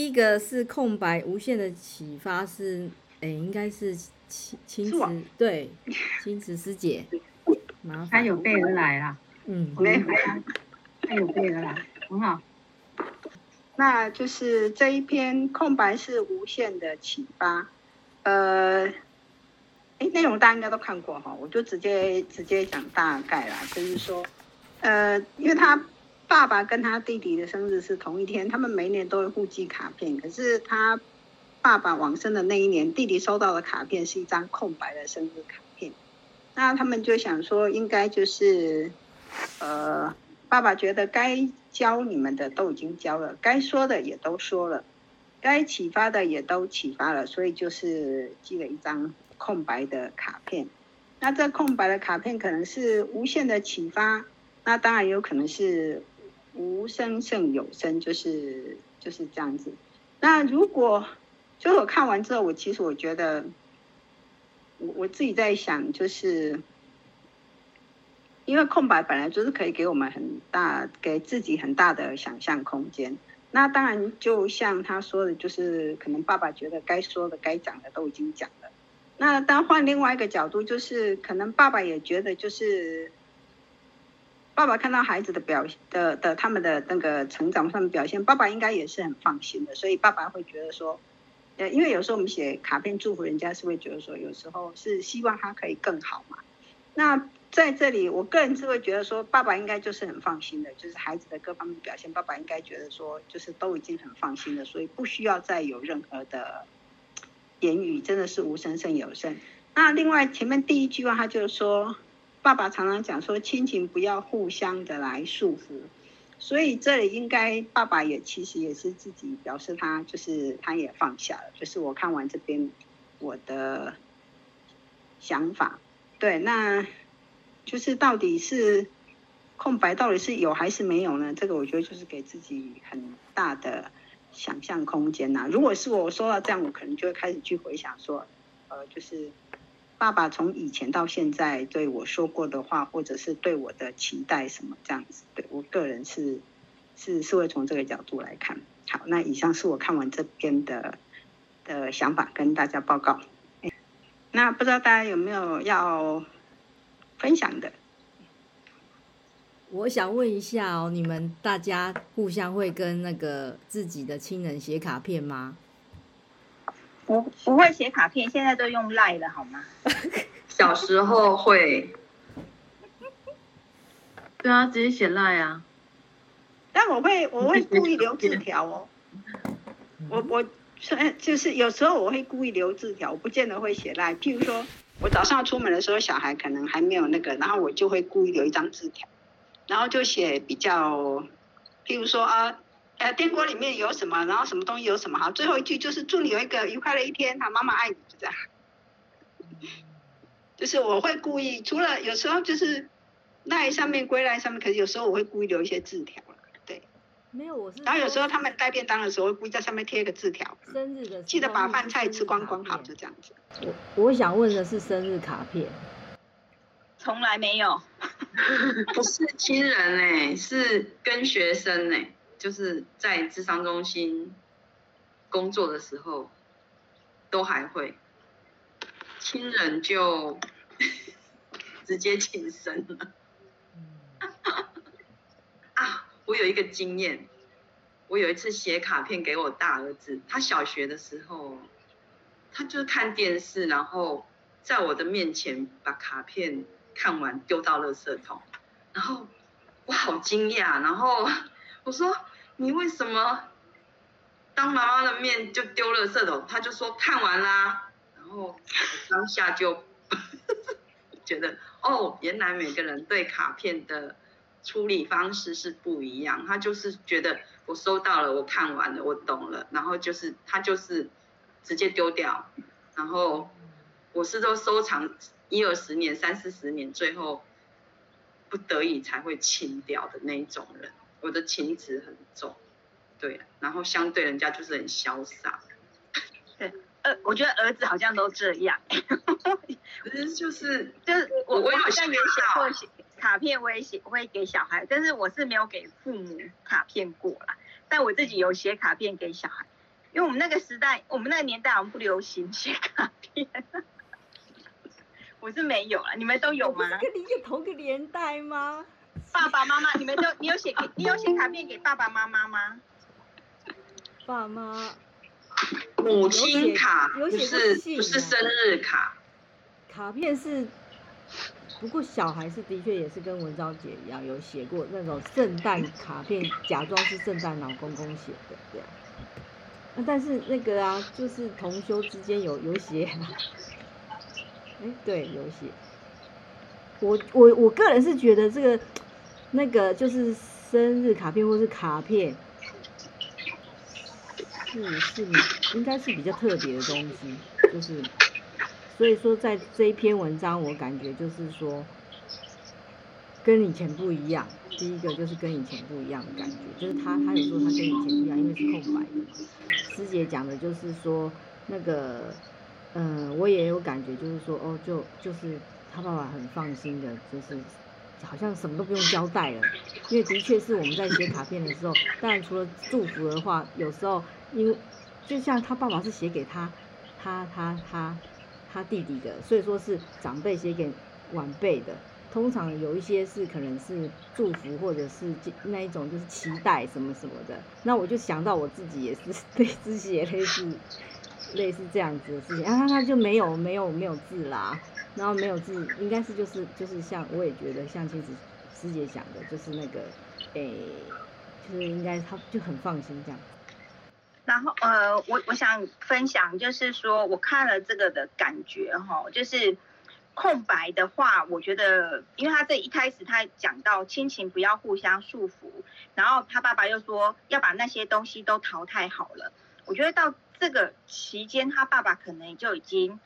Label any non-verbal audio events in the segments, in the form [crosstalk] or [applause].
第一个是空白无限的启发是，哎、欸，应该是青青池对青池师姐，[laughs] 麻烦他有备而来啦，嗯，没有他有备而来，很好。那就是这一篇空白是无限的启发，呃，哎，内容大家应该都看过哈，我就直接直接讲大概啦，就是说，呃，因为他。爸爸跟他弟弟的生日是同一天，他们每年都会互寄卡片。可是他爸爸往生的那一年，弟弟收到的卡片是一张空白的生日卡片。那他们就想说，应该就是，呃，爸爸觉得该教你们的都已经教了，该说的也都说了，该启发的也都启发了，所以就是寄了一张空白的卡片。那这空白的卡片可能是无限的启发，那当然有可能是。无声胜有声，就是就是这样子。那如果就是我看完之后，我其实我觉得，我我自己在想，就是因为空白本来就是可以给我们很大，给自己很大的想象空间。那当然，就像他说的，就是可能爸爸觉得该说的、该讲的都已经讲了。那当换另外一个角度，就是可能爸爸也觉得，就是。爸爸看到孩子的表的的他们的那个成长上面表现，爸爸应该也是很放心的，所以爸爸会觉得说，呃，因为有时候我们写卡片祝福人家，是会觉得说，有时候是希望他可以更好嘛。那在这里，我个人是会觉得说，爸爸应该就是很放心的，就是孩子的各方面表现，爸爸应该觉得说，就是都已经很放心了，所以不需要再有任何的言语，真的是无声胜有声。那另外前面第一句话，他就是说。爸爸常常讲说，亲情不要互相的来束缚，所以这里应该爸爸也其实也是自己表示他就是他也放下了，就是我看完这边我的想法，对，那就是到底是空白到底是有还是没有呢？这个我觉得就是给自己很大的想象空间呐。如果是我说到这样，我可能就会开始去回想说，呃，就是。爸爸从以前到现在对我说过的话，或者是对我的期待什么这样子，对我个人是是是会从这个角度来看。好，那以上是我看完这边的的想法，跟大家报告。那不知道大家有没有要分享的？我想问一下哦，你们大家互相会跟那个自己的亲人写卡片吗？不不会写卡片，现在都用赖了，好吗？[laughs] 小时候会，[laughs] 对啊，直接写赖啊。但我会我会故意留字条哦。我我就是有时候我会故意留字条，我不见得会写赖。譬如说我早上出门的时候，小孩可能还没有那个，然后我就会故意留一张字条，然后就写比较，譬如说啊。呃，电锅里面有什么？然后什么东西有什么？好，最后一句就是祝你有一个愉快的一天。好，妈妈爱你，就这样。就是我会故意，除了有时候就是赖上面归赖上面，可是有时候我会故意留一些字条。对，没有，我是。然后有时候他们带便当的时候，会故意在上面贴一个字条。生日的，记得把饭菜吃光光，好，就这样子。我我想问的是生日卡片，从来没有，[laughs] 不是亲人哎、欸，是跟学生哎、欸。就是在智商中心工作的时候，都还会亲人就 [laughs] 直接轻生了。[laughs] 啊，我有一个经验，我有一次写卡片给我大儿子，他小学的时候，他就是看电视，然后在我的面前把卡片看完丢到垃圾桶，然后我好惊讶，然后 [laughs] 我说。你为什么当妈妈的面就丢垃圾桶？他就说看完啦，然后当下就 [laughs] 觉得哦，原来每个人对卡片的处理方式是不一样。他就是觉得我收到了，我看完了，我懂了，然后就是他就是直接丢掉，然后我是都收藏一二十年、三四十年，最后不得已才会清掉的那一种人。我的情执很重，对，然后相对人家就是很潇洒。[laughs] 对，呃，我觉得儿子好像都这样。[laughs] 可是就是就是我我好像也写过写卡片，我也写我会给小孩，但是我是没有给父母卡片过啦。但我自己有写卡片给小孩，因为我们那个时代，我们那个年代好像不流行写卡片。[laughs] 我是没有啊，你们都有吗？跟你一个同个年代吗？爸爸妈妈，你们都你有写给你有写卡片给爸爸妈妈吗？爸妈。母亲卡不是不、啊、是生日卡。卡片是，不过小孩是的确也是跟文昭姐一样有写过那种圣诞卡片，假装是圣诞老公公写的这样。那但是那个啊，就是同修之间有有写。哎，对，有写。我我我个人是觉得这个那个就是生日卡片或是卡片，是是应该是比较特别的东西，就是所以说在这一篇文章，我感觉就是说跟以前不一样。第一个就是跟以前不一样的感觉，就是他他有说他跟以前不一样，因为是空白的。师姐讲的就是说那个。嗯，我也有感觉，就是说，哦，就就是他爸爸很放心的，就是好像什么都不用交代了，因为的确是我们在写卡片的时候，当然除了祝福的话，有时候因为就像他爸爸是写给他他他他他弟弟的，所以说是长辈写给晚辈的，通常有一些是可能是祝福或者是那一种就是期待什么什么的，那我就想到我自己也是类似写类似。[laughs] 类似这样子的事情然啊，他就没有没有没有字啦，然后没有字，应该是就是就是像我也觉得像亲子师姐讲的，就是那个诶、就是应该他就很放心这样。然后呃，我我想分享就是说我看了这个的感觉哈，就是空白的话，我觉得因为他这一开始他讲到亲情不要互相束缚，然后他爸爸又说要把那些东西都淘汰好了，我觉得到。这个期间，他爸爸可能就已经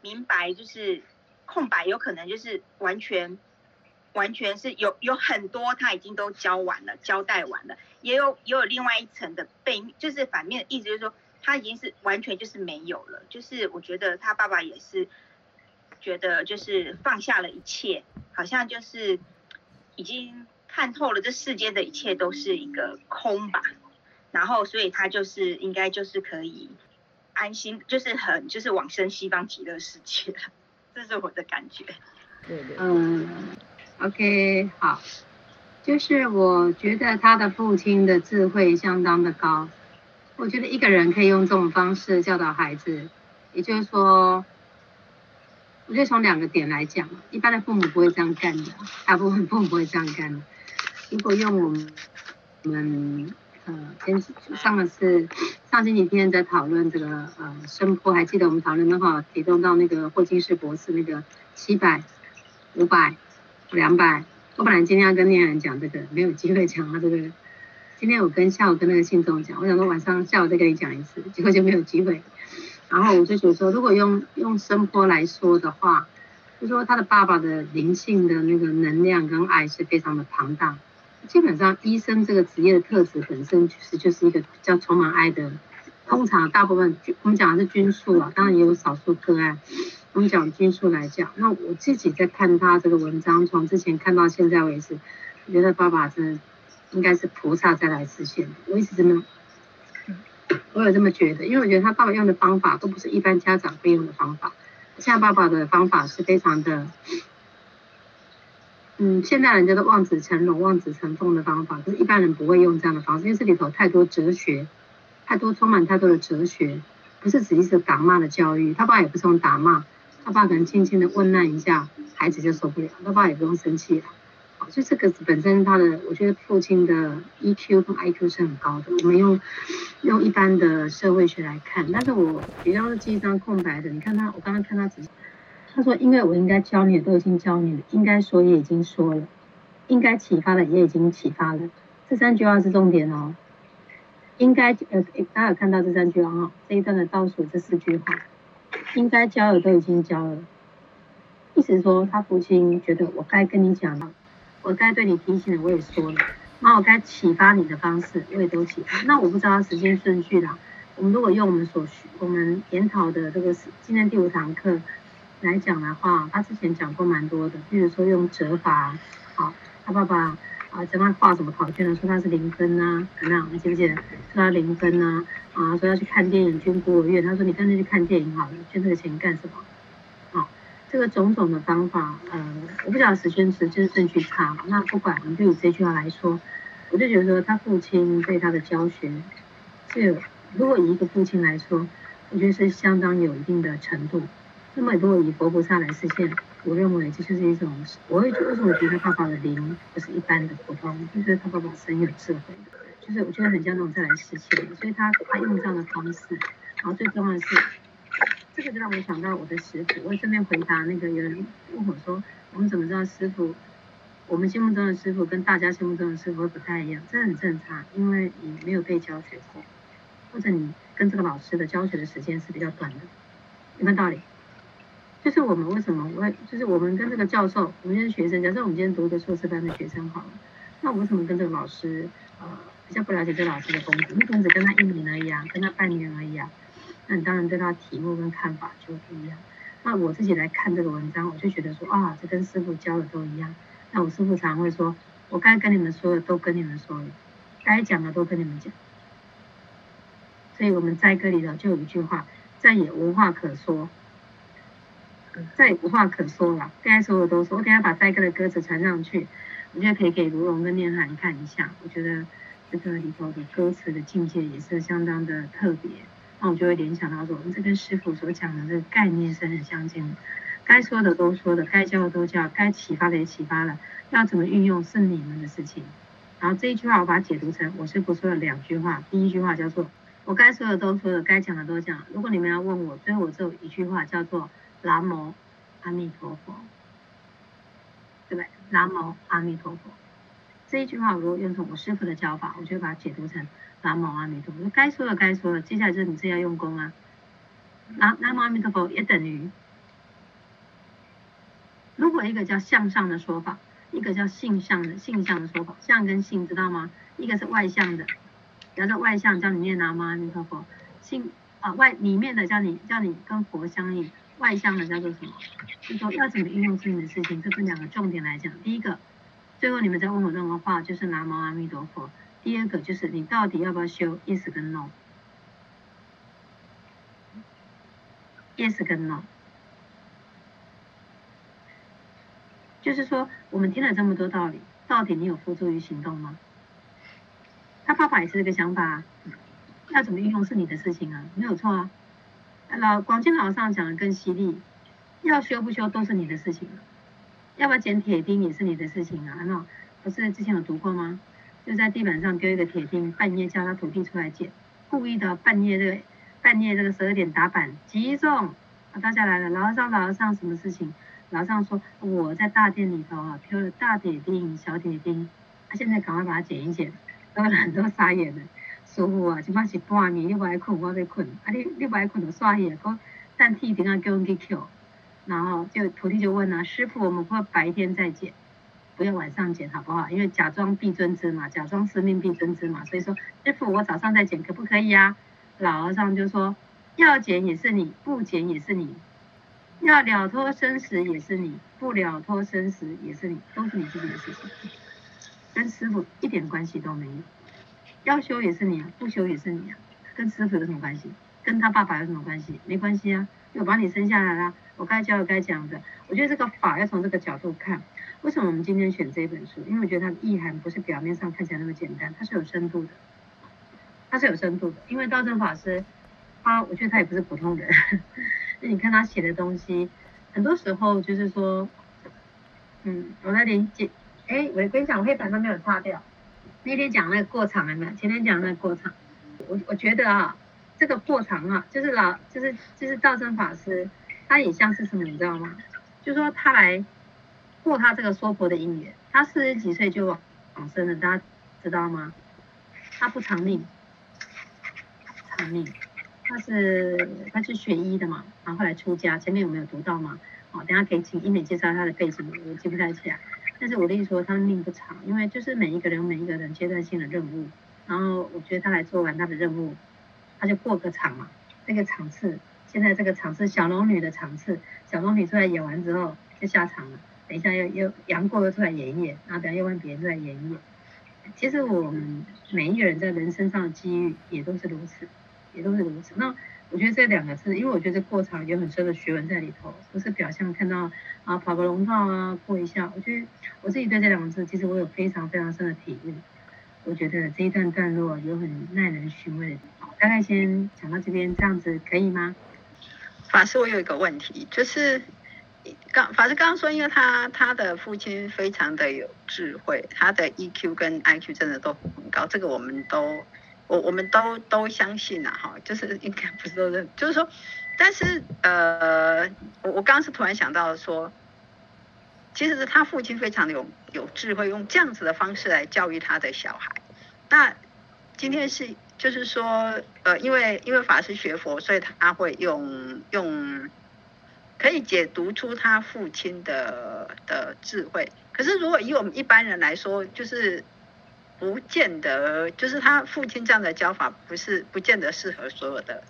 明白，就是空白，有可能就是完全，完全是有有很多他已经都交完了，交代完了，也有也有另外一层的背，就是反面的意思，就是说他已经是完全就是没有了，就是我觉得他爸爸也是觉得就是放下了一切，好像就是已经看透了这世间的一切都是一个空吧。然后，所以他就是应该就是可以安心，就是很就是往生西方极乐世界了，这是我的感觉。对对。嗯，OK，好，就是我觉得他的父亲的智慧相当的高。我觉得一个人可以用这种方式教导孩子，也就是说，我觉得从两个点来讲，一般的父母不会这样干的，大部分父母不会这样干的。如果用我们我们。呃，先上的是上星期天在讨论这个呃声波，还记得我们讨论的话，提动到那个霍金士博士那个七百、五百、两百。我本来今天要跟念人讲这个，没有机会讲他这个。今天我跟下午跟那个信众讲，我想说晚上下午再跟你讲一次，结果就没有机会。然后我就觉得说，如果用用声波来说的话，就说他的爸爸的灵性的那个能量跟爱是非常的庞大。基本上，医生这个职业的特质本身其实就是一个比较充满爱的。通常大部分我们讲的是均数啊，当然也有少数个案。我们讲均数来讲，那我自己在看他这个文章，从之前看到现在为止，我觉得爸爸真应该是菩萨再来实现。我一直这么，我有这么觉得，因为我觉得他爸爸用的方法都不是一般家长会用的方法。现在爸爸的方法是非常的。嗯，现在人家都望子成龙、望子成凤的方法，可是一般人不会用这样的方式，因为这里头太多哲学，太多充满太多的哲学，不是只是打骂的教育。他爸也不是用打骂，他爸可能轻轻的问难一下，孩子就受不了，他爸也不用生气了。所以这个本身他的，我觉得父亲的 EQ 跟 IQ 是很高的。我们用用一般的社会学来看，但是我比较是记一张空白的，你看他，我刚刚看他仔细。他说：“因为我应该教你的都已经教你了，应该说也已经说了，应该启发的也已经启发了。这三句话是重点哦。应该呃，大家有看到这三句话哈？这一段的倒数这四句话，应该教的都已经教了。意思是说，他父亲觉得我该跟你讲了，我该对你提醒的我也说了，那我该启发你的方式我也都启发。那我不知道时间顺序啦。我们如果用我们所学我们研讨的这个今天第五堂课。”来讲的话，他之前讲过蛮多的，比如说用折法，好，他爸爸啊，讲他画什么考卷呢？说他是零分啊，怎么样？你记不记得？说他零分啊，啊，说要去看电影捐孤儿院，他说你干脆去看电影好了，捐这个钱干什么？啊，这个种种的方法，呃，我不晓得十全十就是证据差。那不管，我们就以这句话来说，我就觉得说他父亲对他的教学，是如果以一个父亲来说，我觉得是相当有一定的程度。那么如果以佛菩萨来实现，我认为这就是一种，我会觉为什么觉得爸爸的灵不是一般的普通，就是他爸爸是很有智慧的，就是我觉得很像那种再来实现，所以他他用这样的方式，然后最重要的是，这个就让我想到我的师傅，我顺便回答那个有人问我说，我们怎么知道师傅，我们心目中的师傅跟大家心目中的师傅不太一样？这很正常，因为你没有被教学过，或者你跟这个老师的教学的时间是比较短的，有没有道理？就是我们为什么我就是我们跟这个教授，我们现在学生，假设我们今天读一个硕士班的学生好了，那我为什么跟这个老师呃比较不了解这个老师的功底？你可能只跟他一年而已啊，跟他半年而已啊，那你当然对他题目跟看法就不一样。那我自己来看这个文章，我就觉得说啊，这跟师傅教的都一样。那我师傅常会说，我该跟你们说的都跟你们说了，该讲的都跟你们讲。所以我们在歌里头就有一句话，再也无话可说。再也无话可说了，该说的都说。我等下把斋歌的歌词传上去，我觉得可以给卢龙跟念涵看一下。我觉得这个里头的歌词的境界也是相当的特别。那我就会联想到说，我们这跟师傅所讲的这个概念是很相近的。该说的都说的，该教的都教，该启发的也启发了。要怎么运用是你们的事情。然后这一句话我把它解读成我师傅说了两句话。第一句话叫做我该说的都说的，该讲的都讲。如果你们要问我，最后我只有一句话叫做。南无阿弥陀佛，对不对？南无阿弥陀佛这一句话，如果用从我师父的教法，我就会把它解读成南无阿弥陀佛。该说的该说的，接下来就是你自己要用功啊。南南无阿弥陀佛也等于，如果一个叫向上的说法，一个叫性向的性向的说法，向跟性知道吗？一个是外向的，然后外向叫你念南无阿弥陀佛，性啊外里面的叫你叫你跟佛相应。外向的叫做什么？就说要怎么运用自己的事情，这分两个重点来讲。第一个，最后你们在问我任何话，就是南无阿弥陀佛。第二个就是你到底要不要修？Yes 跟 No？Yes 跟 No？就是说，我们听了这么多道理，到底你有付诸于行动吗？他爸爸也是这个想法，要怎么运用是你的事情啊，没有错啊。老广进老上讲的更犀利，要修不修都是你的事情，要不要捡铁钉也是你的事情啊？那不是之前有读过吗？就在地板上丢一个铁钉，半夜叫他徒弟出来捡，故意的半夜这个半夜这个十二点打板击中，啊大家来了，老上老上什么事情？老上说我在大殿里头啊，丢了大铁钉、小铁钉，他现在赶快把它捡一捡，都很多傻眼了。师傅啊，即摆是半暝，你不爱困，我在困。啊，你你不爱困就刷野，讲等天点啊叫人去捡。然后就徒弟就问啊，师傅，我们会白天再捡，不要晚上捡，好不好？因为假装必尊之嘛，假装生命必尊之嘛。所以说，师傅，我早上再捡可不可以啊？老和尚就说，要捡也是你，不捡也是你，要了脱生死也是你，不了脱生死也是你，都是你自己的事情，跟师傅一点关系都没有。要修也是你啊，不修也是你啊，跟师傅有什么关系？跟他爸爸有什么关系？没关系啊，我把你生下来了，我该教的该讲的。我觉得这个法要从这个角度看。为什么我们今天选这本书？因为我觉得它的意涵不是表面上看起来那么简单，它是有深度的，它是有深度的。因为道正法师，他我觉得他也不是普通人。[laughs] 那你看他写的东西，很多时候就是说，嗯，我来理解。哎，我跟你讲，我黑板都没有擦掉。那天讲那个过场有没有？前天讲那个过场，我我觉得啊，这个过场啊，就是老就是就是道生法师，他也像是什么，你知道吗？就说他来过他这个说婆的姻缘，他四十几岁就往生了，大家知道吗？他不长命，长命，他是他是学医的嘛，然后后来出家，前面有没有读到吗？好，等下可以请英美介绍他的背景，我记不太起来。但是我的意思说，他命不长，因为就是每一个人有每一个人阶段性的任务，然后我觉得他来做完他的任务，他就过个场嘛。这个场次，现在这个场次小龙女的场次，小龙女出来演完之后就下场了，等一下又又杨过又出来演一演，然后等下又换别人出来演一演。其实我们每一个人在人生上的机遇也都是如此，也都是如此。那我觉得这两个字，因为我觉得这过程有很深的学问在里头，不是表象看到啊跑个龙套啊过一下。我觉得我自己对这两个字，其实我有非常非常深的体悟。我觉得这一段段落有很耐人寻味的地方。大概先讲到这边，这样子可以吗？法师，我有一个问题，就是刚法师刚刚说，因为他他的父亲非常的有智慧，他的 EQ 跟 IQ 真的都很高，这个我们都我我们都都相信呐，哈，就是应该不是都认，就是说，但是呃，我我刚刚是突然想到说，其实是他父亲非常的有有智慧，用这样子的方式来教育他的小孩。那今天是。就是说，呃，因为因为法师学佛，所以他会用用可以解读出他父亲的的智慧。可是如果以我们一般人来说，就是不见得，就是他父亲这样的教法，不是不见得适合所有的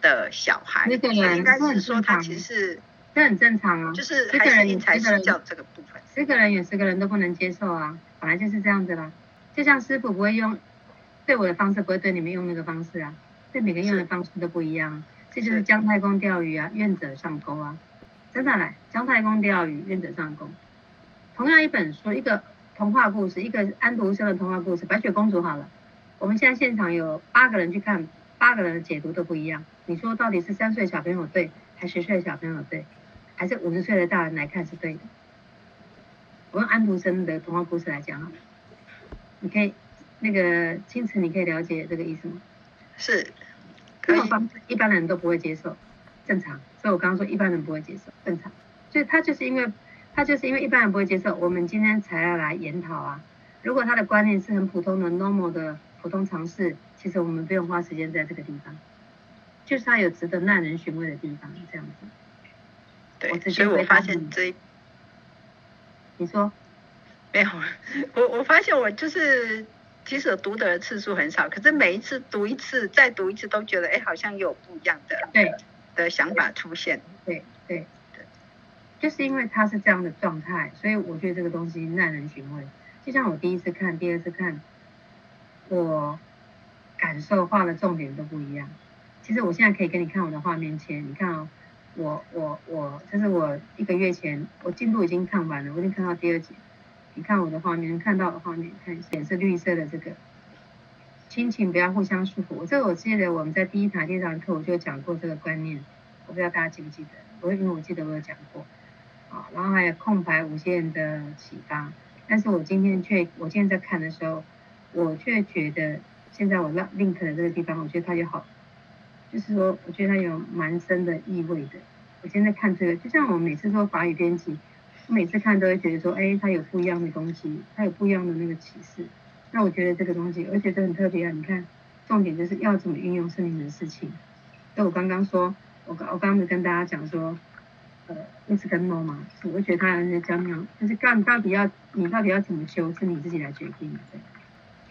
的小孩。那个人应该是说他其实这很正常啊，就是还是因材施教这个部分。十个人有十个人都不能接受啊，本来就是这样子啦。就像师傅不会用。对我的方式不会对你们用那个方式啊，对每个人用的方式都不一样，这就是姜太公钓鱼啊，愿者上钩啊，真的来，姜太公钓鱼，愿者上钩。同样一本书，一个童话故事，一个安徒生的童话故事，白雪公主好了，我们现在现场有八个人去看，八个人的解读都不一样。你说到底是三岁小朋友对，还是十岁小朋友对，还是五十岁的大人来看是对的？我用安徒生的童话故事来讲好了，你可以。那个青瓷，你可以了解这个意思吗？是，这种方式一般人都不会接受，正常。所以我刚刚说一般人不会接受，正常。所以他就是因为，他就是因为一般人不会接受，我们今天才要来研讨啊。如果他的观念是很普通的 normal 的普通常识，其实我们不用花时间在这个地方，就是他有值得耐人寻味的地方，这样子。对，所以我发现这一，你说，没有，我我发现我就是。其实读的次数很少，可是每一次读一次，再读一次，都觉得哎，好像有不一样的对的想法出现。对对对，就是因为他是这样的状态，所以我觉得这个东西耐人寻味。就像我第一次看，第二次看，我感受画的重点都不一样。其实我现在可以给你看我的画面前，你看哦，我我我，这是我一个月前，我进度已经看完了，我已经看到第二集。你看我的画面，看到的画面，看显示绿色的这个，亲情不要互相束缚。我这个我记得我们在第一堂第一堂课我就讲过这个观念，我不知道大家记不记得？我因为我记得我有讲过，啊，然后还有空白无限的启发。但是我今天却，我今天在看的时候，我却觉得现在我 link 的这个地方，我觉得它有好，就是说，我觉得它有蛮深的意味的。我现在看这个，就像我每次说法语编辑。我每次看都会觉得说，哎，它有不一样的东西，它有不一样的那个启示。那我觉得这个东西，而且这很特别啊！你看，重点就是要怎么运用是你们的事情。就我刚刚说，我刚我刚刚跟大家讲说，呃，那是跟 no 嘛，我觉得他在讲讲，就是干到底要你到底要怎么修，是你自己来决定的，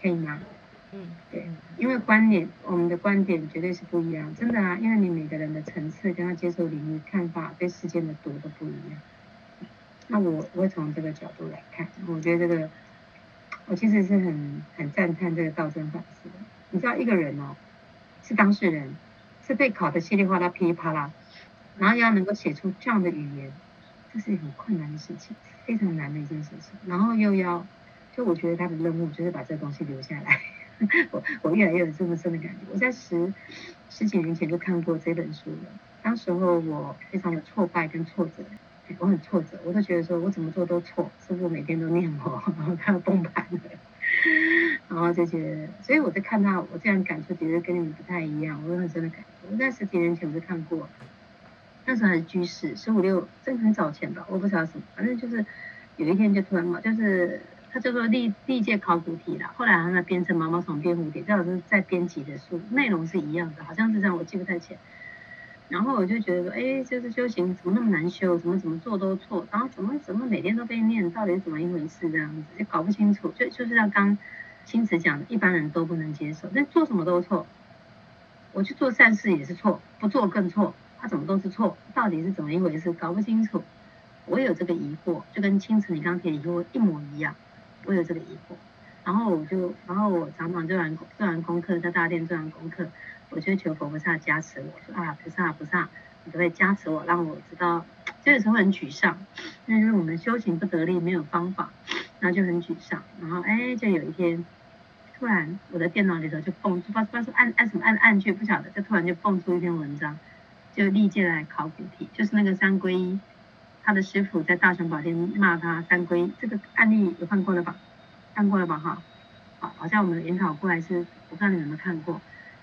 可以吗？嗯，对，因为观点，我们的观点绝对是不一样，真的啊，因为你每个人的层次跟他接受领域看法对事件的度都不一样。那我我会从这个角度来看，我觉得这个我其实是很很赞叹这个道真法师的。你知道一个人哦，是当事人，是被考得稀里哗啦、噼里啪啦，然后要能够写出这样的语言，这是很困难的事情，非常难的一件事情。然后又要，就我觉得他的任务就是把这个东西留下来。[laughs] 我我越来越有这么深的感觉。我在十十几年前就看过这本书了，当时候我非常的挫败跟挫折。我很挫折，我都觉得说我怎么做都错，师父每天都念我，然后他要崩盘了，[laughs] 然后就觉得，所以我在看他，我这样感触其实跟你们不太一样，我有很深的感触。我在十几年前我就看过，那时候还是居士，十五六，真的很早前吧，我不知道什么，反正就是有一天就突然嘛，就是他叫做历历届考古题了，后来好像变成毛毛虫变蝴蝶，这好像在编辑的书，内容是一样的，好像是这样，我记不太清。然后我就觉得说，哎，就是修行怎么那么难修，怎么怎么做都错，然后怎么怎么每天都被念，到底怎么一回事这样子，就搞不清楚。就就是像刚青瓷讲的，一般人都不能接受，那做什么都错。我去做善事也是错，不做更错，他怎么都是错，到底是怎么一回事，搞不清楚。我有这个疑惑，就跟清晨你刚刚提的疑惑一模一样，我有这个疑惑。然后我就，然后我常常做完做完功课，在大殿做完功课，我就求佛菩萨加持我，说啊菩萨菩萨，你可不可以加持我，让我知道，这个时候很沮丧，因为就是我们修行不得力，没有方法，然后就很沮丧。然后哎，就有一天，突然我的电脑里头就蹦，出不知道不知道按按什么按按去，不晓得，就突然就蹦出一篇文章，就历届来考古题，就是那个三皈依，他的师傅在大雄宝殿骂他三皈依，这个案例有看过了吧？看过了吧哈，好，好像我们研讨过来是，我不知道你有没有看过，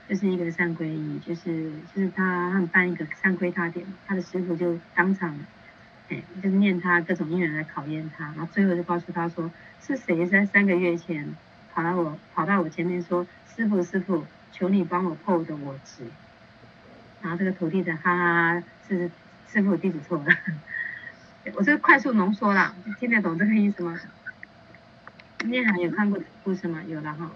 就是一个三皈依，就是就是他他们办一个三皈他典，他的师傅就当场，哎，就是念他各种因缘来考验他，然后最后就告诉他说，是谁在三个月前跑到我跑到我前面说，师傅师傅，求你帮我破我的我执，然后这个徒弟的哈哈，是师傅弟子错了，[laughs] 我是快速浓缩啦，听得懂这个意思吗？念涵有看过故事吗？有了哈，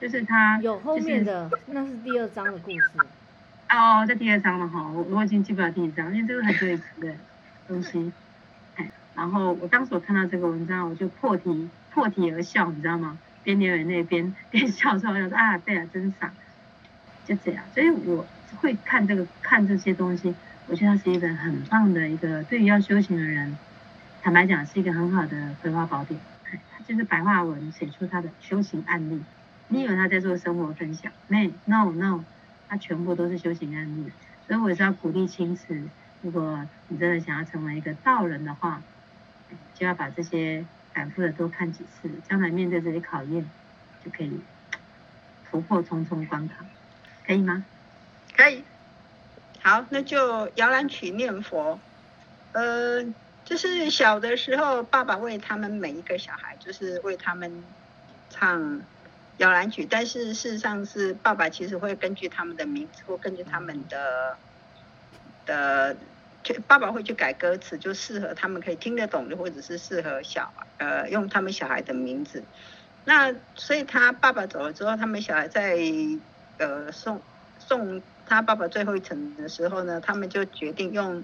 就是他有后面的，那是第二章的故事。哦，在第二章了哈，我我已经记不了第一章，因为这个很对词的东西。哎，然后我当时我看到这个文章，我就破题破题而笑，你知道吗？边流眼泪边边笑说，我 [laughs] 说啊，对啊，真傻，就这样。所以我会看这个看这些东西，我觉得它是一本很棒的一个，对于要修行的人，坦白讲是一个很好的葵花宝典。就是白话文写出他的修行案例，你以为他在做生活分享？没，no no，他全部都是修行案例。所以我是要鼓励青瓷，如果你真的想要成为一个道人的话，就要把这些反复的多看几次，将来面对这些考验，就可以突破重重关卡，可以吗？可以。好，那就摇篮曲念佛，呃。就是小的时候，爸爸为他们每一个小孩，就是为他们唱摇篮曲。但是事实上是爸爸其实会根据他们的名字或根据他们的的，就爸爸会去改歌词，就适合他们可以听得懂的，或者是适合小呃用他们小孩的名字。那所以他爸爸走了之后，他们小孩在呃送送他爸爸最后一程的时候呢，他们就决定用。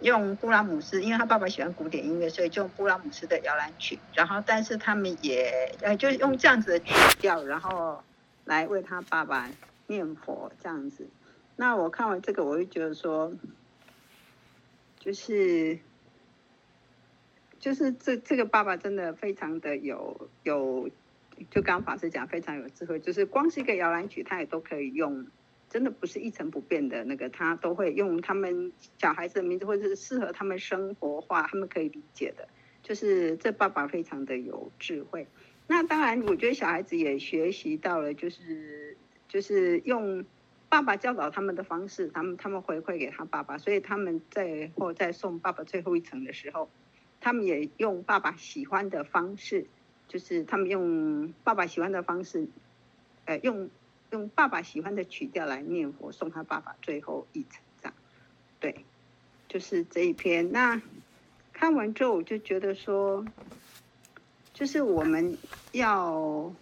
用布拉姆斯，因为他爸爸喜欢古典音乐，所以就用布拉姆斯的摇篮曲。然后，但是他们也呃，就用这样子的曲调，然后来为他爸爸念佛这样子。那我看完这个，我就觉得说，就是就是这这个爸爸真的非常的有有，就刚法师讲非常有智慧，就是光是一个摇篮曲，他也都可以用。真的不是一成不变的那个，他都会用他们小孩子的名字，或者是适合他们生活化，他们可以理解的。就是这爸爸非常的有智慧。那当然，我觉得小孩子也学习到了，就是就是用爸爸教导他们的方式，他们他们回馈给他爸爸，所以他们在或在送爸爸最后一程的时候，他们也用爸爸喜欢的方式，就是他们用爸爸喜欢的方式，呃，用。用爸爸喜欢的曲调来念佛，送他爸爸最后一程，这样，对，就是这一篇。那看完之后，我就觉得说，就是我们要，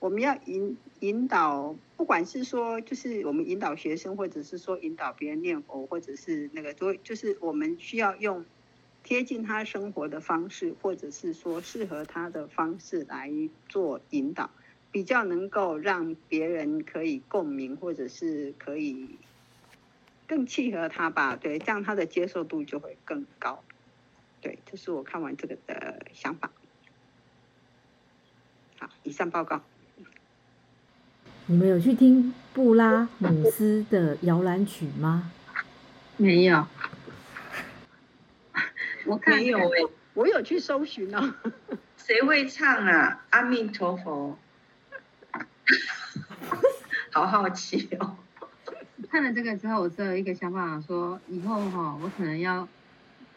我们要引引导，不管是说，就是我们引导学生，或者是说引导别人念佛，或者是那个，都就是我们需要用贴近他生活的方式，或者是说适合他的方式来做引导。比较能够让别人可以共鸣，或者是可以更契合他吧，对，这样他的接受度就会更高。对，这是我看完这个的想法。好，以上报告。你们有去听布拉姆斯的摇篮曲吗？没有。[laughs] 我看没有哎，我有去搜寻哦。[laughs] 谁会唱啊？阿弥陀佛。[laughs] 好好奇哦！看了这个之后，我只有一个想法，说以后哈，我可能要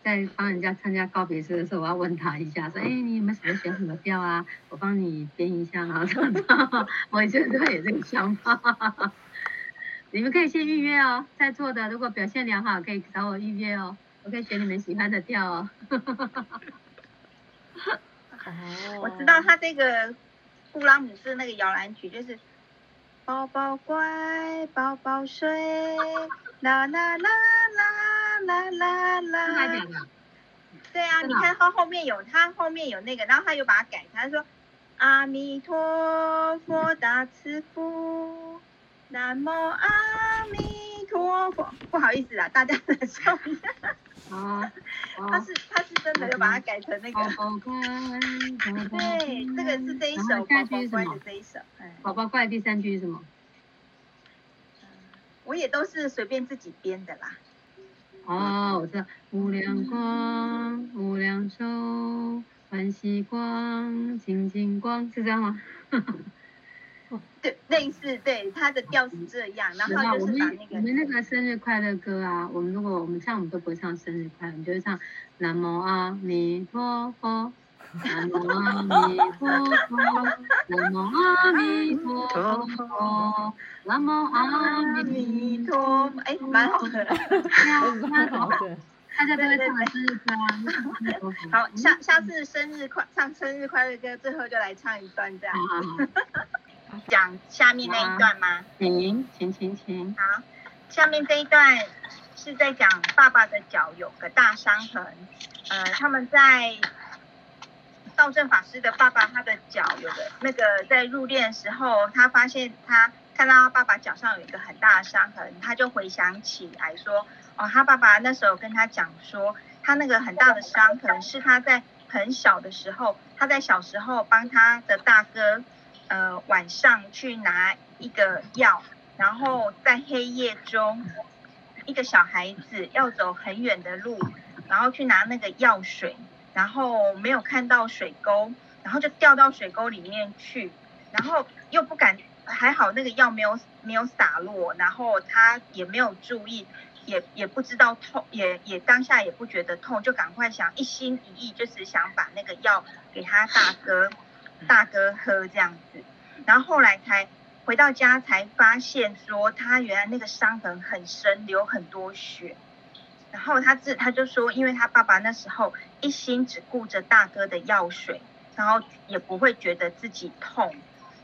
在帮人家参加告别式的时候，我要问他一下，说，哎，你有没有喜欢选什么调啊？我帮你编一下啊，这样 [laughs] 我觉得他有这个想法。你们可以先预约哦，在座的如果表现良好，可以找我预约哦，我可以选你们喜欢的调哦。[laughs] 我知道他这个。布拉姆斯那个摇篮曲就是，宝宝乖，宝宝睡，啦啦啦啦啦啦啦。对啊，你看他后面有他后面有那个，然后他又把它改，他说阿弥陀佛大慈父，南无阿弥陀佛。不好意思啊，大家忍受一下。啊，他是他是真的就把它改成那个。宝宝乖，对，这个是这一首宝宝乖的这一首。宝宝乖第三句是什么？我也都是随便自己编的啦。哦，我知道。无量光，无量寿，欢喜光，清净光，是这样吗？[laughs] 对，类似，对，它的调是这样。然后就是把那个。我们那个生日快乐歌啊，我们如果我们唱，我们都不会唱生日快乐，我们就会唱南无阿弥陀佛。南无阿弥陀佛，南无阿弥陀佛，南无阿弥陀佛。哎，蛮好的，蛮好的。大家都会唱生日快乐。好，下下次生日快唱生日快乐歌，最后就来唱一段这样。讲下面那一段吗？行，行行行。好，下面这一段是在讲爸爸的脚有个大伤痕。呃，他们在。道正法师的爸爸，他的脚有个那个在入殓的时候，他发现他看到他爸爸脚上有一个很大的伤痕，他就回想起来说，哦，他爸爸那时候跟他讲说，他那个很大的伤痕是他在很小的时候，他在小时候帮他的大哥，呃，晚上去拿一个药，然后在黑夜中，一个小孩子要走很远的路，然后去拿那个药水。然后没有看到水沟，然后就掉到水沟里面去，然后又不敢，还好那个药没有没有洒落，然后他也没有注意，也也不知道痛，也也当下也不觉得痛，就赶快想一心一意就是想把那个药给他大哥大哥喝这样子，然后后来才回到家才发现说他原来那个伤痕很深，流很多血。然后他自他就说，因为他爸爸那时候一心只顾着大哥的药水，然后也不会觉得自己痛。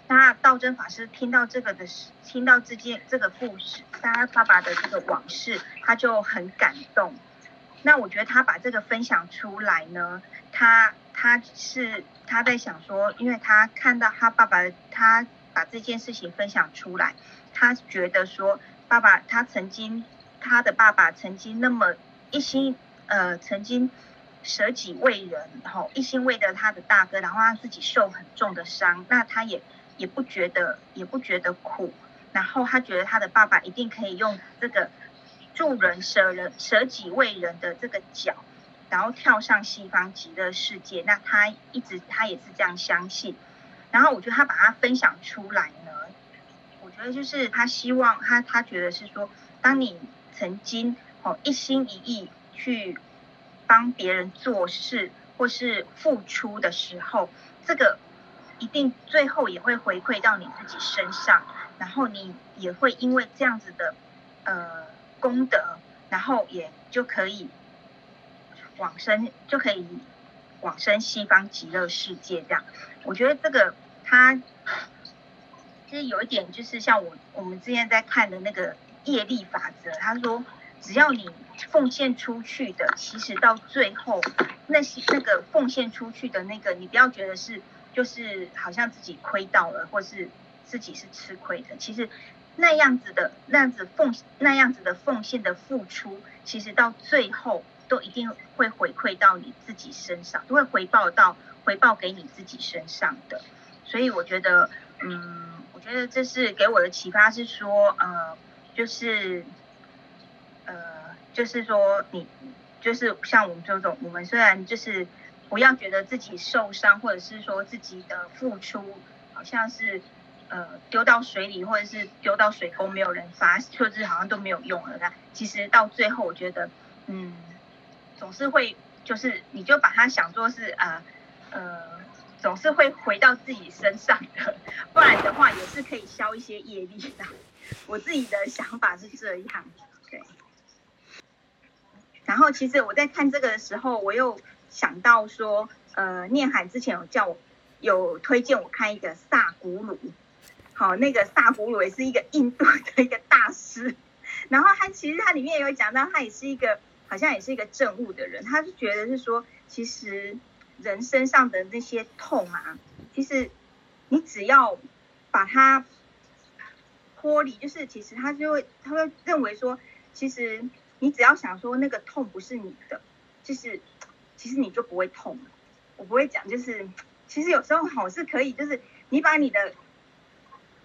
那道真法师听到这个的事，听到这件这个故事，他爸爸的这个往事，他就很感动。那我觉得他把这个分享出来呢，他他是他在想说，因为他看到他爸爸，他把这件事情分享出来，他觉得说，爸爸他曾经。他的爸爸曾经那么一心，呃，曾经舍己为人，然后一心为了他的大哥，然后他自己受很重的伤，那他也也不觉得，也不觉得苦，然后他觉得他的爸爸一定可以用这个助人舍人舍己为人的这个脚，然后跳上西方极乐世界。那他一直他也是这样相信，然后我觉得他把它分享出来呢，我觉得就是他希望他他觉得是说，当你。曾经哦一心一意去帮别人做事或是付出的时候，这个一定最后也会回馈到你自己身上，然后你也会因为这样子的呃功德，然后也就可以往生，就可以往生西方极乐世界这样。我觉得这个它其实有一点就是像我我们之前在看的那个。业力法则，他说，只要你奉献出去的，其实到最后，那些那个奉献出去的那个，你不要觉得是就是好像自己亏到了，或是自己是吃亏的。其实那样子的那样子奉那样子的奉献的付出，其实到最后都一定会回馈到你自己身上，都会回报到回报给你自己身上的。所以我觉得，嗯，我觉得这是给我的启发是说，呃。就是，呃，就是说你，就是像我们这种，我们虽然就是不要觉得自己受伤，或者是说自己的付出好像是呃丢到水里，或者是丢到水沟没有人发，就是好像都没有用了。那其实到最后，我觉得，嗯，总是会，就是你就把它想作是，呃，呃，总是会回到自己身上的，不然的话也是可以消一些业力的。我自己的想法是这样，对。然后其实我在看这个的时候，我又想到说，呃，念海之前有叫我有推荐我看一个萨古鲁，好，那个萨古鲁也是一个印度的一个大师。然后他其实他里面有讲到，他也是一个好像也是一个证悟的人，他就觉得是说，其实人身上的那些痛啊，其实你只要把它脱离，就是其实他就会他会认为说，其实你只要想说那个痛不是你的，就是其实你就不会痛了。我不会讲，就是其实有时候好是可以，就是你把你的。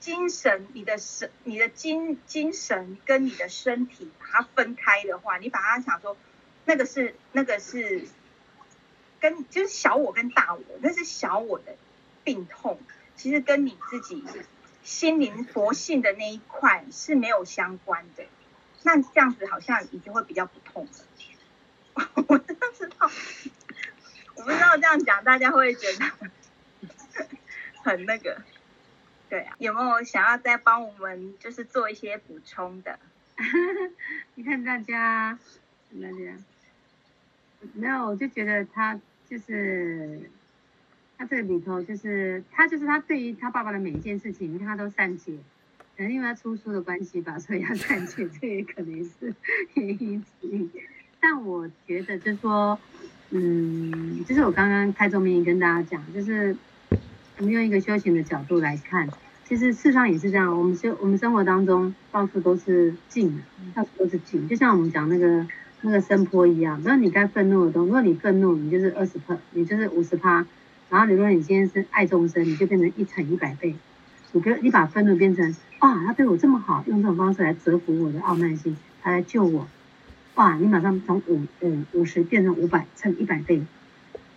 精神，你的神，你的精精神跟你的身体把它分开的话，你把它想说，那个是那个是跟就是小我跟大我，那是小我的病痛，其实跟你自己心灵佛性的那一块是没有相关的。那这样子好像已经会比较不痛了。我不知道，我不知道这样讲大家会觉得很那个。对啊，有没有想要再帮我们就是做一些补充的？[laughs] 你看大家，大家，没有，我就觉得他就是他这个里头就是他就是他对于他爸爸的每一件事情，他都善解，可能因为他出书的关系吧，所以要善解，[laughs] 这也可能是原因之一。但我觉得就是说，嗯，就是我刚刚开宗明义跟大家讲，就是。我们用一个修行的角度来看，其实世上也是这样。我们生我们生活当中到处都是境，到处都是境。就像我们讲那个那个声波一样，那你该愤怒的东西，如果你愤怒，你就是二十趴，你就是五十趴。然后你如果你今天是爱众生，你就变成一乘一百倍。你跟你把愤怒变成啊，他对我这么好，用这种方式来折服我的傲慢心，他来救我。哇，你马上从五五五十变成五百乘一百倍，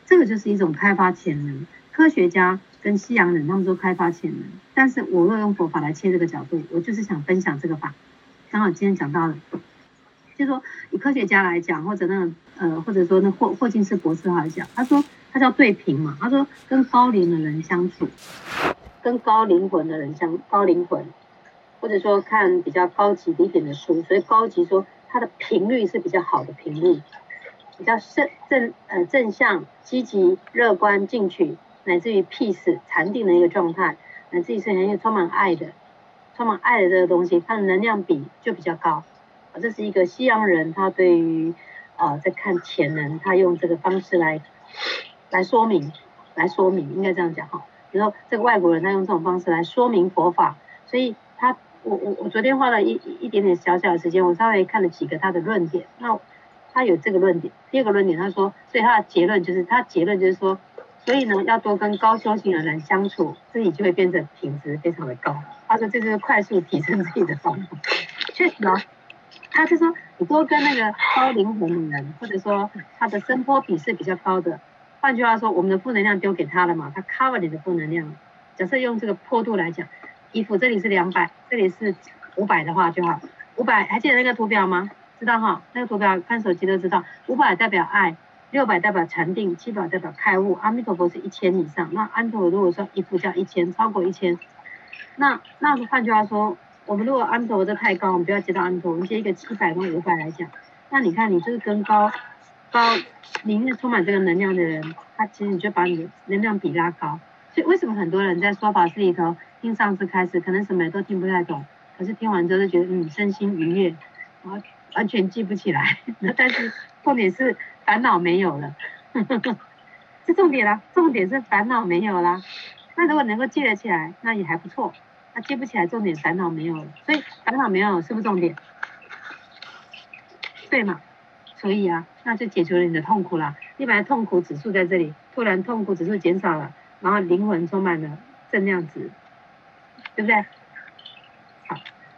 这个就是一种开发潜能。科学家。跟西洋人，他们都开发潜能，但是我若用佛法来切这个角度，我就是想分享这个法。刚好今天讲到了，就是说以科学家来讲，或者那个呃，或者说那霍霍金斯博士来讲，他说他叫对频嘛，他说跟高灵的人相处，跟高灵魂的人相高灵魂，或者说看比较高级一点的书，所以高级说它的频率是比较好的频率，比较正正呃正向、积极、乐观、进取。乃至于 peace 禅定的一个状态，乃至于是很有充满爱的，充满爱的这个东西，它的能量比就比较高。啊，这是一个西洋人，他对于啊在看潜能，他用这个方式来来说明，来说明，应该这样讲哈。比如说这个外国人，他用这种方式来说明佛法，所以他我我我昨天花了一一点点小小的时间，我稍微看了几个他的论点。那他有这个论点，第二个论点，他说，所以他的结论就是，他结论就是说。所以呢，要多跟高修行的人相处，自己就会变成品质非常的高。他说这就是快速提升自己的方法。[laughs] 确实啊，他就说你多跟那个高灵魂的人，或者说他的声波比是比较高的。换句话说，我们的负能量丢给他了嘛，他 cover 你的负能量。假设用这个坡度来讲，衣服这里是两百，这里是五百的话就好。五百还记得那个图表吗？知道哈，那个图表看手机都知道。五百代表爱。六百代表禅定，七百代表开悟，阿弥陀佛是一千以上。那安陀如果说一副叫一千，超过一千，那那换句话说，我们如果安陀这太高，我们不要接到安陀，我们接一个七百跟五百来讲。那你看，你就是跟高高，里面充满这个能量的人，他其实你就把你的能量比拉高。所以为什么很多人在说法室里头听上次开始，可能什么都听不太懂，可是听完之后就觉得嗯身心愉悦，然后完全记不起来。[laughs] 但是重点是。烦恼没有了，[laughs] 是重点啦。重点是烦恼没有啦。那如果能够记得起来，那也还不错。那记不起来，重点烦恼没有了。所以烦恼没有是不是重点？对嘛？所以啊，那就解决了你的痛苦啦。你本来痛苦指数在这里，突然痛苦指数减少了，然后灵魂充满了正量值，对不对？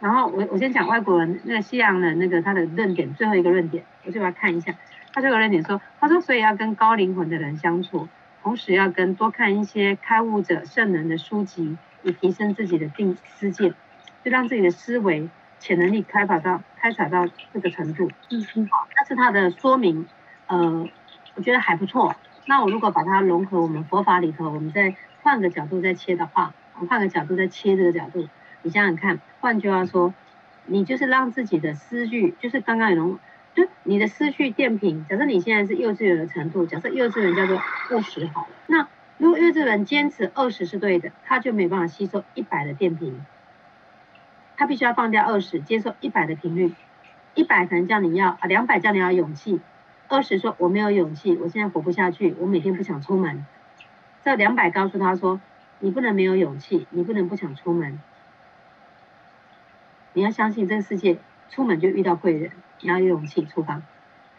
好，然后我我先讲外国人那个西洋人那个他的论点，最后一个论点，我就把它看一下。他这个论点说，他说，所以要跟高灵魂的人相处，同时要跟多看一些开悟者圣人的书籍，以提升自己的定思见，就让自己的思维潜能力开发到开采到这个程度。嗯嗯，好，但是他的说明，呃，我觉得还不错。那我如果把它融合我们佛法里头，我们再换个角度再切的话，我们换个角度再切这个角度，你想想看，换句话说，你就是让自己的思绪，就是刚刚有人。就你的思绪电瓶，假设你现在是幼稚园的程度，假设幼稚园叫做二十好了，那如果幼稚园坚持二十是对的，他就没办法吸收一百的电瓶，他必须要放掉二十，接受一百的频率，一百可能叫你要啊，两百叫你要勇气，二十说我没有勇气，我现在活不下去，我每天不想出门。这两百告诉他说，你不能没有勇气，你不能不想出门，你要相信这个世界，出门就遇到贵人，你要有勇气出发，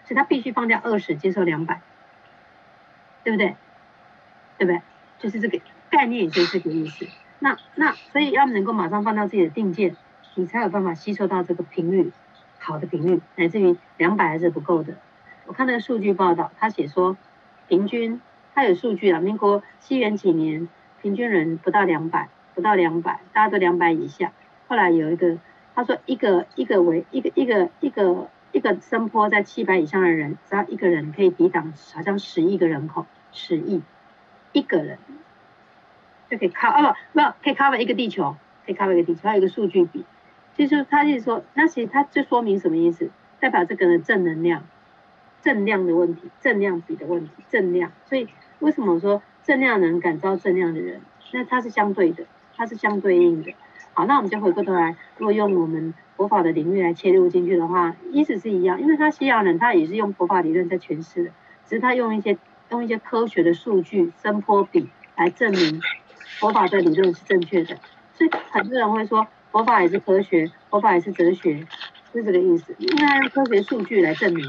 所以他必须放掉二十，接受两百，对不对？对不对？就是这个概念，就是这个意思。那那所以要能够马上放到自己的定见，你才有办法吸收到这个频率，好的频率，乃至于两百还是不够的。我看那个数据报道，他写说，平均他有数据啊，民国西元几年，平均人不到两百，不到两百，大家都两百以下。后来有一个他说，一个一个为一个一个一个一个声波在七百以上的人，只要一个人可以抵挡好像十亿个人口，十亿一个人。就可以 cover 哦不不可以 cover 一个地球，可以 cover 一个地球，还有一个数据比，就是他就是说，那其实他就说明什么意思？代表这个的正能量，正量的问题，正量比的问题，正量。所以为什么说正量人感召正量的人？那它是相对的，它是相对应的。好，那我们就回过头来，如果用我们佛法的领域来切入进去的话，意思是一样，因为他西洋人他也是用佛法理论在诠释的，只是他用一些用一些科学的数据声波比来证明。佛法的理论是正确的，所以很多人会说佛法也是科学，佛法也是哲学，是这个意思。因为他用科学数据来证明，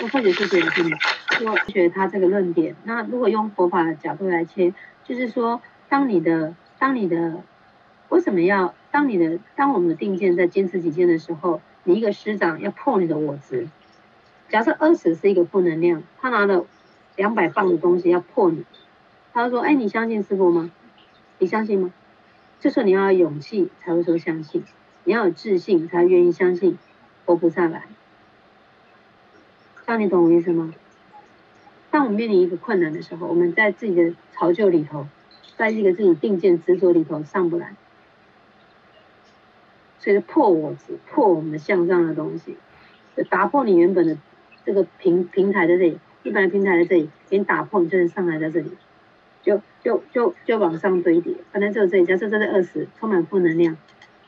用科学数据来证明，说科学他这个论点。那如果用佛法的角度来切，就是说，当你的，当你的，为什么要当你的，当我们的定见在坚持己见的时候，你一个师长要破你的我执。假设二十是一个负能量，他拿了两百磅的东西要破你，他就说：“哎，你相信师父吗？”你相信吗？这时候你要有勇气才会说相信，你要有自信才愿意相信活不下来。这样你懂我意思吗？当我们面临一个困难的时候，我们在自己的巢臼里头，在一个自己定见执着里头上不来，所以破我执，破我们的向上的东西，打破你原本的这个平平台在这里，一般的平台在这里，给你打破，你就能上来在这里。就就就就往上堆叠，反正只有这里。假设这是二十，充满负能量，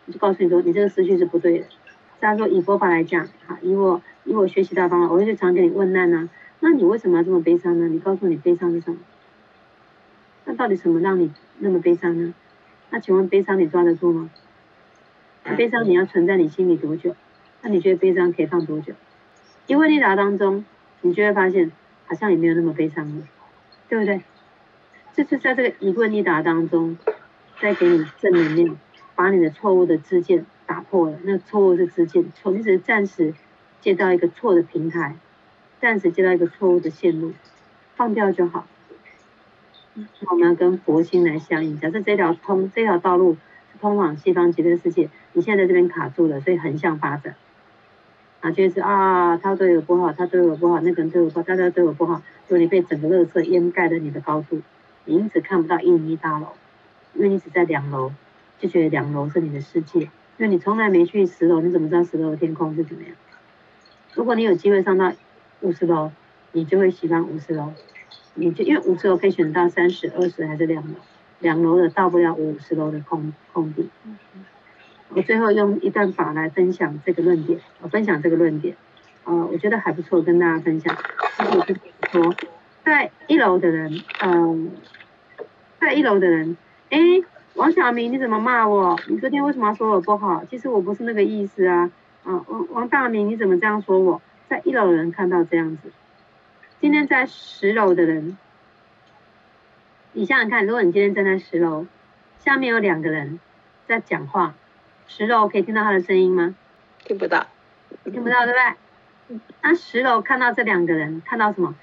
我就告诉你说，你这个思绪是不对的。这样说以佛法来讲，哈，以我以我学习大方法，我会去常给你问难呢、那你为什么要这么悲伤呢？你告诉你悲伤是什么？那到底什么让你那么悲伤呢？那请问悲伤你抓得住吗？悲伤你要存在你心里多久？那你觉得悲伤可以放多久？因为你答当中，你就会发现好像也没有那么悲伤了，对不对？就是在这个疑问一答当中，再给你正能量，把你的错误的知见打破了。那错误是知见，错，你只是暂时接到一个错的平台，暂时接到一个错误的线路，放掉就好。我们要跟佛心来相应。假设这条通这条道路通往西方极乐世界，你现在在这边卡住了，所以横向发展。啊，就是啊，他对我不好，他对我不好，那个人对我不好，大家对我不好，就你被整个垃圾掩盖了你的高度。你因此看不到一零一大楼，因为你只在两楼，就觉得两楼是你的世界。因为你从来没去十楼，你怎么知道十楼的天空是怎么样？如果你有机会上到五十楼，你就会喜欢五十楼。你就因为五十楼可以选到三十、二十还是两楼，两楼的到不了五十楼的空空地。我最后用一段法来分享这个论点，我分享这个论点，呃，我觉得还不错，跟大家分享。就是说。在一楼的人，嗯，在一楼的人，哎，王小明，你怎么骂我？你昨天为什么要说我不好？其实我不是那个意思啊，啊，王王大明，你怎么这样说我？在一楼的人看到这样子，今天在十楼的人，你想想看，如果你今天站在十楼，下面有两个人在讲话，十楼可以听到他的声音吗？听不到，听不到，对不对？那十楼看到这两个人，看到什么？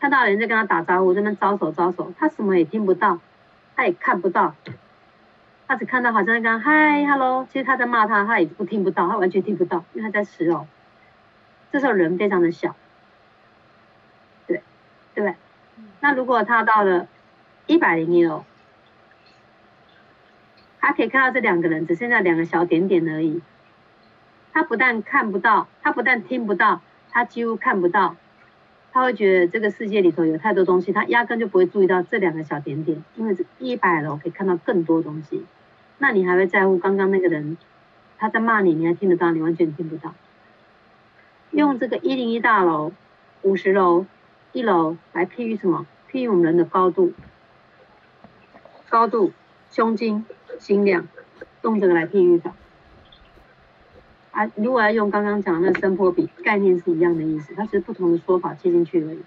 看到人在跟他打招呼，在那招手招手，他什么也听不到，他也看不到，他只看到好像在跟他嗨，hello，其实他在骂他，他也不听不到，他完全听不到，因为他在十楼。这时候人非常的小，对，对不对？那如果他到了一百零一楼，他可以看到这两个人，只剩下两个小点点而已。他不但看不到，他不但听不到，他几乎看不到。他会觉得这个世界里头有太多东西，他压根就不会注意到这两个小点点，因为这一百楼可以看到更多东西。那你还会在乎刚刚那个人他在骂你，你还听得到？你完全听不到。用这个一零一大楼、五十楼、一楼来譬喻什么？譬喻我们人的高度、高度、胸襟、心量，用这个来譬喻法。啊，如果要用刚刚讲的那声波比，概念是一样的意思，它只是不同的说法接进去而已，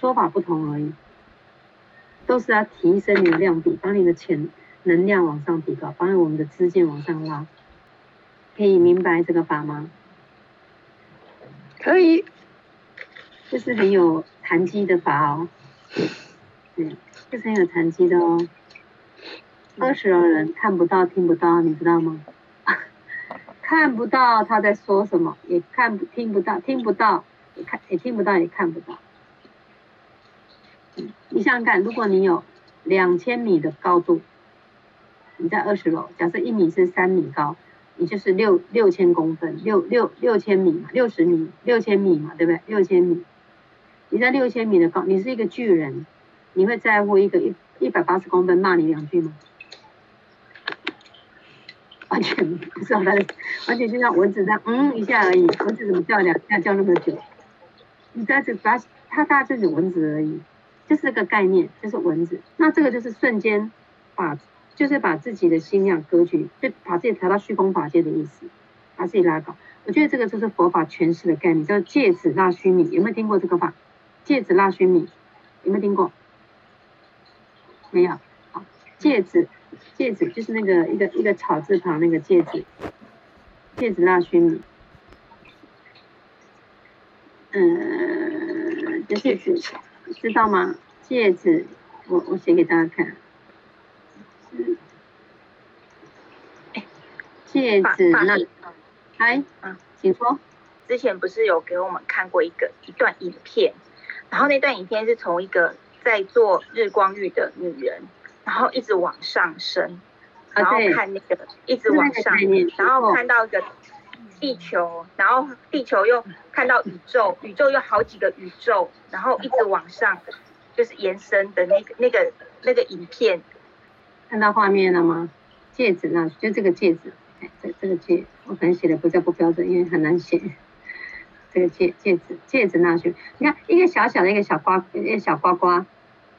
说法不同而已，都是要提升你的量比，把你的潜能量往上提高，把我们的资金往上拉。可以明白这个法吗？可以，这是很有禅机的法哦。对，这是很有禅机的哦。二十楼的人看不到、听不到，你知道吗？[laughs] 看不到他在说什么，也看不听不到，听不到也看也听不到，也看不到。你想想看，如果你有两千米的高度，你在二十楼，假设一米是三米高。你就是六六千公分，六六六千米嘛，六十米，六千米嘛，对不对？六千米，你在六千米的高，你是一个巨人，你会在乎一个一一百八十公分骂你两句吗？完全不是，完全就像蚊子这样，嗯一下而已，蚊子怎么叫两下叫那么久？你在这把它大就是蚊子而已，就是这个概念，就是蚊子。那这个就是瞬间把。就是把自己的心量格局，就把自己调到虚空法界的意思，把自己拉高。我觉得这个就是佛法诠释的概念，叫戒子纳须弥。有没有听过这个法？芥子纳须弥有没有听过？没有。好，戒子，芥子就是那个一个一个草字旁那个芥子，芥子纳须米。嗯，就是知道吗？戒指，我我写给大家看。戒指那，哎，嗯，请说。之前不是有给我们看过一个一段影片，然后那段影片是从一个在做日光浴的女人，然后一直往上升，然后看那个一直往上，然后看到一个地球，然后地球又看到宇宙，宇宙有好几个宇宙，然后一直往上，就是延伸的那个那个那个影片。看到画面了吗？戒指那就这个戒指，哎，这这个戒，我可能写的比较不标准，因为很难写。[laughs] 这个戒戒指戒指那去，你看一个小小的一个小瓜一个小瓜瓜，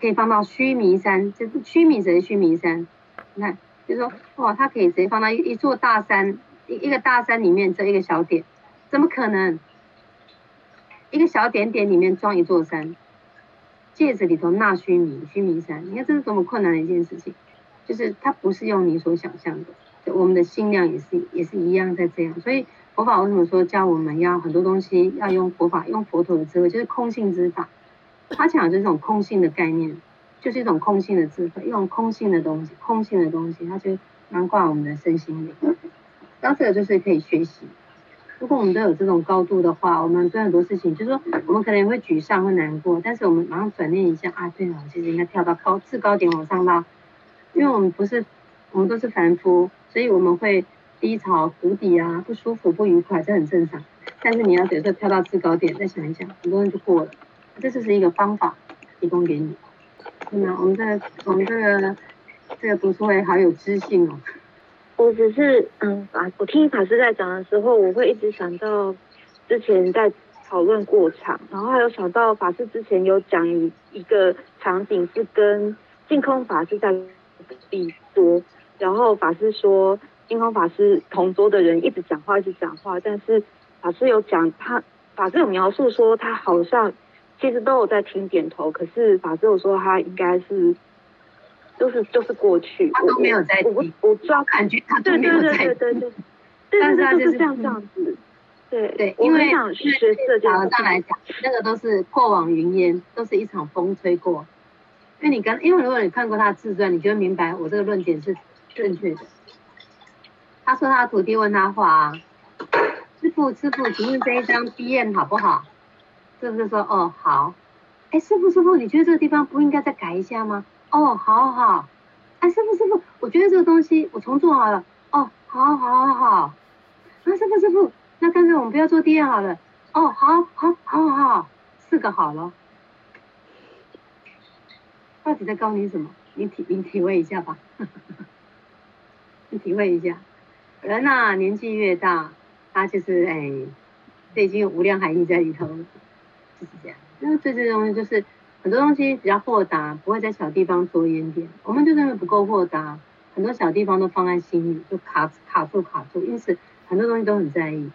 可以放到须弥山，就是须弥则是须弥山。你看，就是说哇，它可以直接放到一一座大山，一一个大山里面这一个小点，怎么可能？一个小点点里面装一座山，戒指里头纳须弥须弥山，你看这是多么困难的一件事情。就是它不是用你所想象的，我们的心量也是也是一样在这样，所以佛法为什么说教我们要很多东西要用佛法用佛陀的智慧，就是空性之法。他讲的是这种空性的概念，就是一种空性的智慧，一种空性的东西，空性的东西，它就囊括我们的身心灵。那这个就是可以学习。如果我们都有这种高度的话，我们对很多事情，就是说我们可能也会沮丧会难过，但是我们马上转念一下啊，对了，其实应该跳到高制高点往上拉。因为我们不是，我们都是凡夫，所以我们会低潮、谷底啊，不舒服、不愉快，这很正常。但是你要等这跳到制高点，再想一想，很多人就过了。这就是一个方法，提供给你。那我们这个，我们这个这个读书会好有知性哦。我只是嗯，啊我听法师在讲的时候，我会一直想到之前在讨论过场，然后还有想到法师之前有讲一一个场景是跟净空法师在。比多，然后法师说，净空法师同桌的人一直讲话，一直讲话，但是法师有讲他，法师有描述说他好像其实都有在听点头，可是法师有说他应该是，就是就是过去，他都没有在听，我我，我知道感觉他都没有在听，对对对对对，但是他就是这样这样子，对对，因为想学这讲上来讲，那个都是过往云烟，都是一场风吹过。因为你刚，因为如果你看过他的自传，你就会明白我这个论点是正确的。他说他的徒弟问他话啊，师傅师傅，请问这一张 B M 好不好？是不是说哦好？哎师傅师傅，你觉得这个地方不应该再改一下吗？哦好好。哎师傅师傅，我觉得这个东西我重做好了。哦好好好好。那师傅师傅，那干脆我们不要做第二好了。哦好好好好，四个好了。到底在告你什么？你体你体会一下吧，[laughs] 你体会一下。人呐、啊，年纪越大，他就是哎，这已经有无量海义在里头，就是这样。那这些东西就是很多东西比较豁达，不会在小地方着眼点。我们就认为不够豁达，很多小地方都放在心里，就卡卡住卡住，因此很多东西都很在意。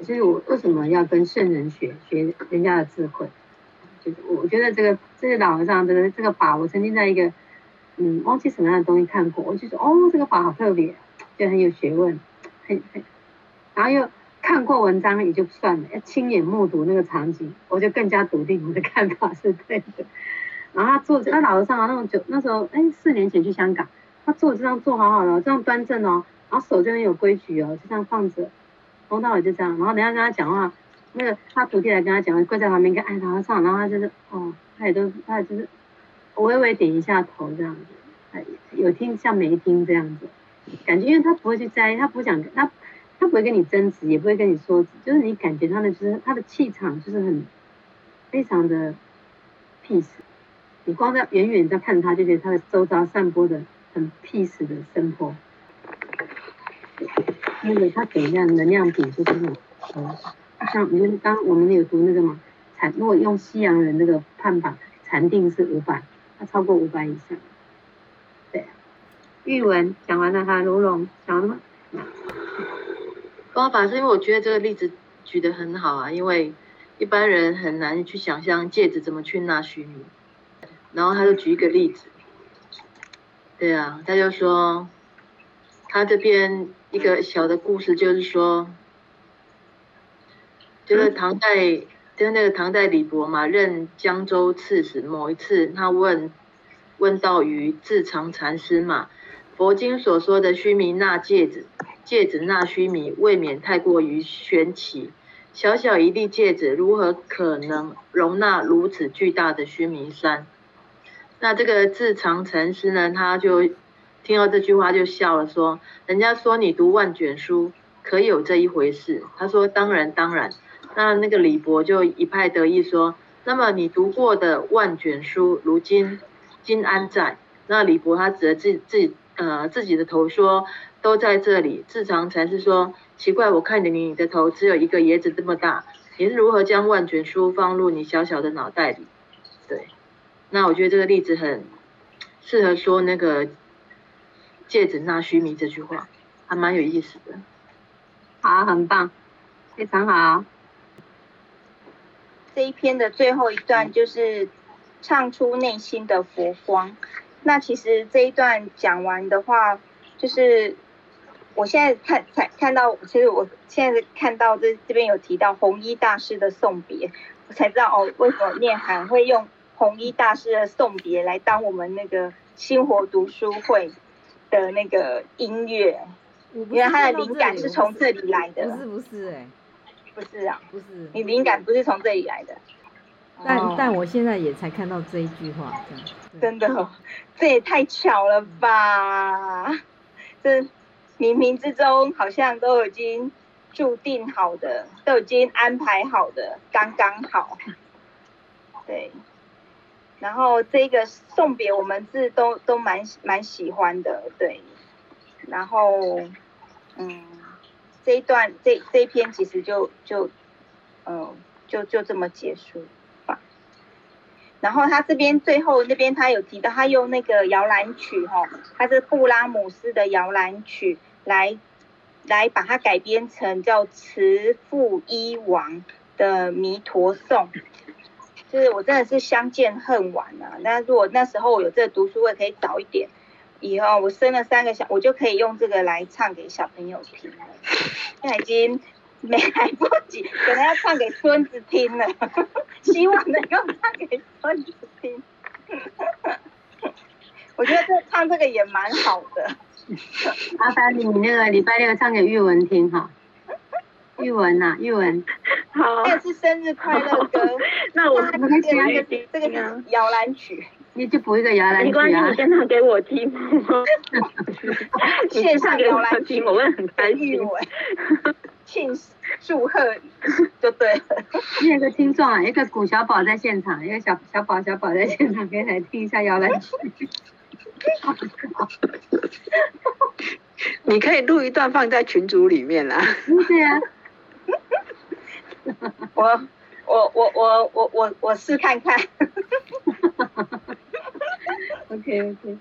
所以我为什么要跟圣人学学人家的智慧？就是我觉得这个这个老和尚这个这个法，我曾经在一个嗯忘记什么样的东西看过，我就说哦这个法好特别，就很有学问，很很，然后又看过文章也就算了，要亲眼目睹那个场景，我就更加笃定我的看法是对的。[laughs] 然后他坐那老和尚啊，那么久那时候哎四年前去香港，他坐这样坐好好的，这样端正哦，然后手就很有规矩哦，就这样放着。从头到尾就这样，然后等下跟他讲话，那个他徒弟来跟他讲话，跪在旁边跟哎老和尚，然后他就是哦，他也都他也就是微微点一下头这样子，有听像没听这样子，感觉因为他不会去在意，他不想他他不会跟你争执，也不会跟你说，就是你感觉他的就是他的气场就是很非常的 peace，你光在远远在看他就觉得他的周遭散播的很 peace 的声波。那个它怎样能量比就是那种，呃，像你们刚我们有读那个嘛，禅，如果用西洋人那个判法，禅定是五百，他超过五百以上。对，玉文讲完了哈，卢龙讲完了吗？方法是因为我觉得这个例子举得很好啊，因为一般人很难去想象戒指怎么去纳须弥，然后他就举一个例子，对啊，他就说他这边。一个小的故事就是说，就是唐代，就是那个唐代李博嘛，任江州刺史。某一次，他问问道于智常禅师嘛，佛经所说的须弥纳芥子，芥子纳须弥，未免太过于玄奇。小小一粒芥子，如何可能容纳如此巨大的须弥山？那这个智常禅师呢，他就。听到这句话就笑了，说：“人家说你读万卷书，可有这一回事？”他说：“当然，当然。”那那个李博就一派得意说：“那么你读过的万卷书，如今今安在？”那李博他指着自自己呃自己的头说：“都在这里。”智常禅师说：“奇怪，我看着你你的头只有一个椰子这么大，你是如何将万卷书放入你小小的脑袋里？”对，那我觉得这个例子很适合说那个。戒子纳须弥这句话还蛮有意思的，好，很棒，非常好。这一篇的最后一段就是唱出内心的佛光。那其实这一段讲完的话，就是我现在看才看到，其实我现在看到这这边有提到红衣大师的送别，我才知道哦，为什么念涵会用红衣大师的送别来当我们那个星火读书会的那个音乐，原来他的灵感是从这里来的。不是不是哎、欸，不是啊，不是，你灵感不是从这里来的。但、哦、但我现在也才看到这一句话，这样。真的、[laughs] 这也太巧了吧！这冥冥之中好像都已经注定好的，都已经安排好的，刚刚好。对。然后这个送别，我们是都都蛮蛮喜欢的，对。然后，嗯，这一段这这一篇其实就就，嗯，就就这么结束。然后他这边最后那边他有提到，他用那个摇篮曲哈，他是布拉姆斯的摇篮曲来来把它改编成叫慈父医王的弥陀颂。就是我真的是相见恨晚啊！那如果那时候我有这个读书会，可以早一点，以后我生了三个小，我就可以用这个来唱给小朋友听了。现在已经没来不及，可能要唱给孙子听了，[laughs] 希望能够唱给孙子听。[laughs] 我觉得这唱这个也蛮好的。麻烦你那个礼拜六唱给玉文听哈。玉文呐、啊，玉文，好，这个是生日快乐歌。[laughs] 那我们可以这个这个是摇篮曲，你就补一个摇篮曲啊。没关系，你先唱给我听。线上摇篮曲，我会很开心。庆祝贺就对了。有一个听众啊，一个古小宝在现场，一个小小宝小宝在现场，可以来听一下摇篮曲。[laughs] 你可以录一段放在群组里面啦。对啊。我我我我我我我试看看。[laughs] OK OK。